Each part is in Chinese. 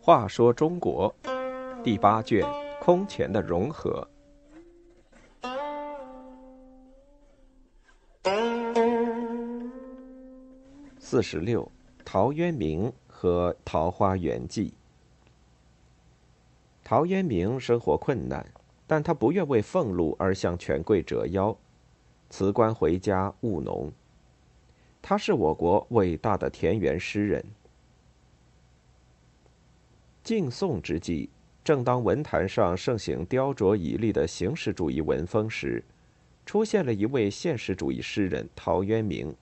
话说中国第八卷空前的融合。四十六，陶渊明和《桃花源记》。陶渊明生活困难，但他不愿为俸禄而向权贵折腰，辞官回家务农。他是我国伟大的田园诗人。晋宋之际，正当文坛上盛行雕琢绮丽的形式主义文风时，出现了一位现实主义诗人陶渊明。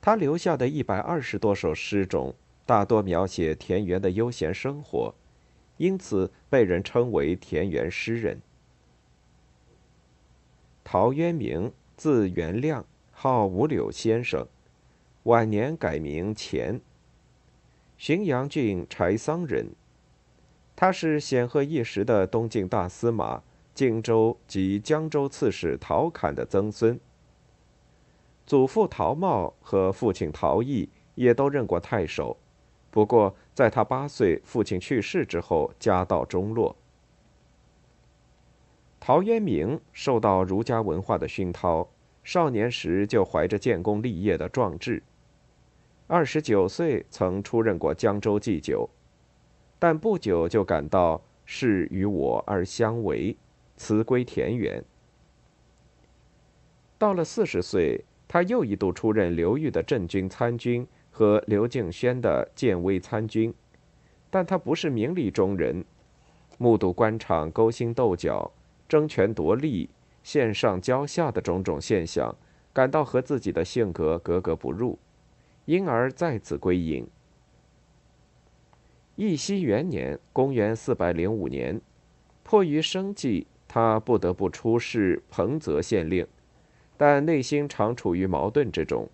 他留下的一百二十多首诗中，大多描写田园的悠闲生活，因此被人称为田园诗人。陶渊明，字元亮，号五柳先生，晚年改名钱。浔阳郡柴桑人，他是显赫一时的东晋大司马、荆州及江州刺史陶侃的曾孙。祖父陶茂和父亲陶毅也都任过太守，不过在他八岁父亲去世之后，家道中落。陶渊明受到儒家文化的熏陶，少年时就怀着建功立业的壮志。二十九岁曾出任过江州祭酒，但不久就感到事与我而相违，辞归田园。到了四十岁，他又一度出任刘裕的镇军参军和刘敬轩的建威参军，但他不是名利中人，目睹官场勾心斗角、争权夺利、线上骄下的种种现象，感到和自己的性格格格不入。因而再次归隐。义熙元年（公元405年），迫于生计，他不得不出仕彭泽县令，但内心常处于矛盾之中。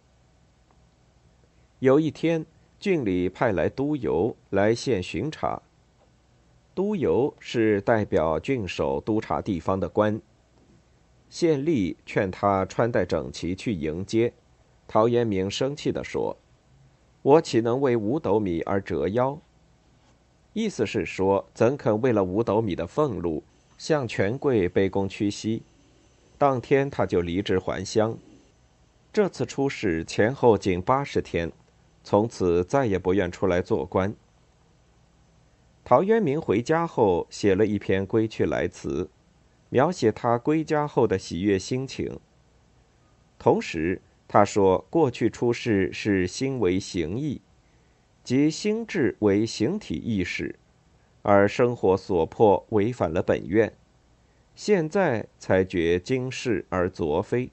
有一天，郡里派来督邮来县巡查。督邮是代表郡守督察地方的官。县吏劝他穿戴整齐去迎接，陶渊明生气地说。我岂能为五斗米而折腰？意思是说，怎肯为了五斗米的俸禄，向权贵卑躬屈膝？当天他就离职还乡。这次出使前后仅八十天，从此再也不愿出来做官。陶渊明回家后写了一篇归去来辞，描写他归家后的喜悦心情。同时。他说：“过去出世是心为形意，即心智为形体意识，而生活所迫违反了本愿。现在才觉今世而昨非。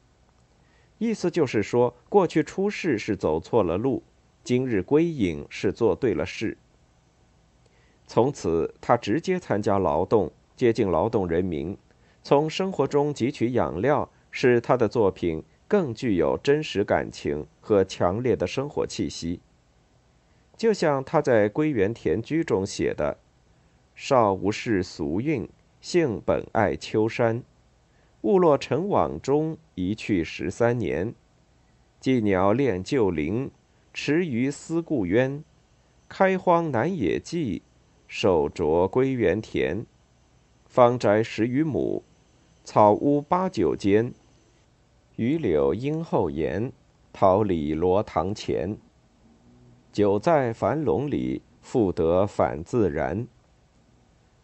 意思就是说，过去出世是走错了路，今日归隐是做对了事。从此，他直接参加劳动，接近劳动人民，从生活中汲取养料，使他的作品。”更具有真实感情和强烈的生活气息。就像他在《归园田居》中写的：“少无适俗韵，性本爱丘山。误落尘网中，一去十三年。寄鸟恋旧林，池鱼思故渊。开荒南野际，手着归园田。方宅十余亩，草屋八九间。”榆柳荫后檐，桃李罗堂前。久在樊笼里，复得返自然。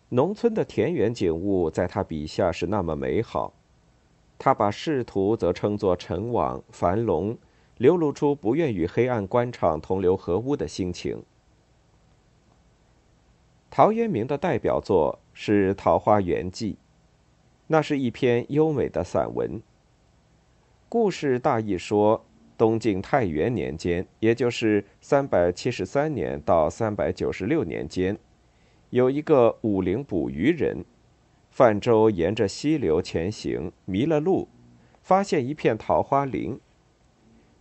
农村的田园景物，在他笔下是那么美好。他把仕途则称作尘网、樊笼，流露出不愿与黑暗官场同流合污的心情。陶渊明的代表作是《桃花源记》，那是一篇优美的散文。故事大意说，东晋太元年间，也就是三百七十三年到三百九十六年间，有一个武陵捕鱼人，泛舟沿着溪流前行，迷了路，发现一片桃花林。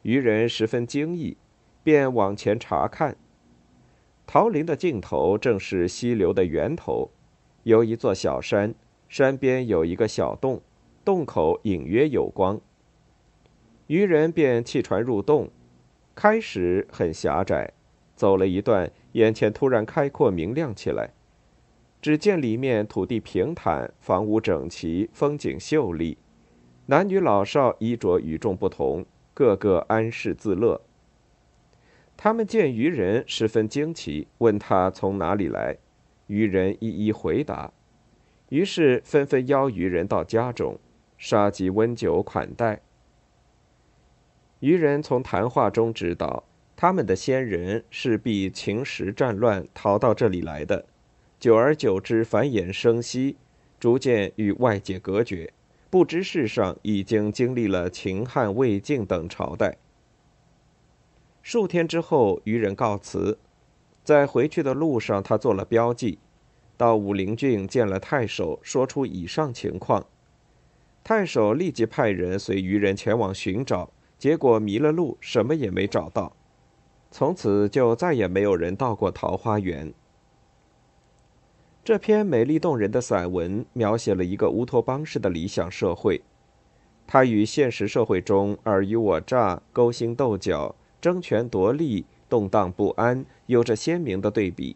渔人十分惊异，便往前查看。桃林的尽头正是溪流的源头，有一座小山，山边有一个小洞，洞口隐约有光。渔人便弃船入洞，开始很狭窄，走了一段，眼前突然开阔明亮起来。只见里面土地平坦，房屋整齐，风景秀丽，男女老少衣着与众不同，个个安适自乐。他们见渔人十分惊奇，问他从哪里来，渔人一一回答，于是纷纷邀渔人到家中，杀鸡温酒款待。渔人从谈话中知道，他们的先人是避秦时战乱逃到这里来的，久而久之繁衍生息，逐渐与外界隔绝，不知世上已经经历了秦汉魏晋等朝代。数天之后，渔人告辞，在回去的路上，他做了标记，到武陵郡见了太守，说出以上情况。太守立即派人随渔人前往寻找。结果迷了路，什么也没找到，从此就再也没有人到过桃花源。这篇美丽动人的散文描写了一个乌托邦式的理想社会，它与现实社会中尔虞我诈、勾心斗角、争权夺利、动荡不安有着鲜明的对比。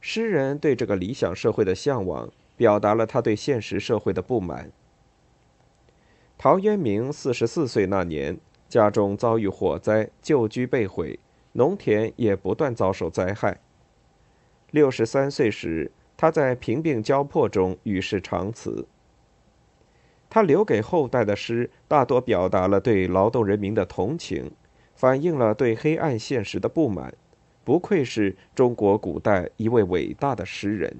诗人对这个理想社会的向往，表达了他对现实社会的不满。陶渊明四十四岁那年，家中遭遇火灾，旧居被毁，农田也不断遭受灾害。六十三岁时，他在贫病交迫中与世长辞。他留给后代的诗大多表达了对劳动人民的同情，反映了对黑暗现实的不满，不愧是中国古代一位伟大的诗人。